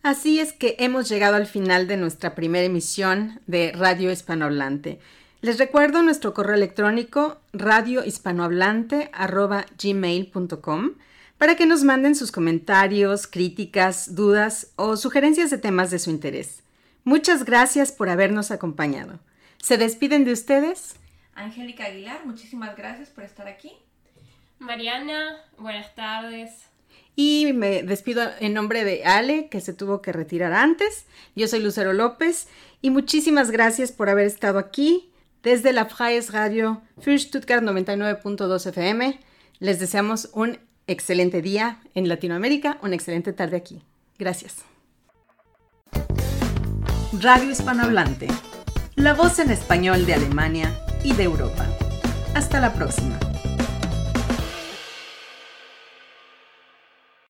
Así es que hemos llegado al final de nuestra primera emisión de Radio Hispanohablante. Les recuerdo nuestro correo electrónico radiohispanohablante.gmail.com para que nos manden sus comentarios, críticas, dudas o sugerencias de temas de su interés. Muchas gracias por habernos acompañado. ¿Se despiden de ustedes? Angélica Aguilar, muchísimas gracias por estar aquí. Mariana, buenas tardes. Y me despido en nombre de Ale, que se tuvo que retirar antes. Yo soy Lucero López y muchísimas gracias por haber estado aquí desde la Freies Radio für Stuttgart 99.2 FM. Les deseamos un excelente día en Latinoamérica, una excelente tarde aquí. Gracias. Radio Hispanohablante, la voz en español de Alemania y de Europa. Hasta la próxima.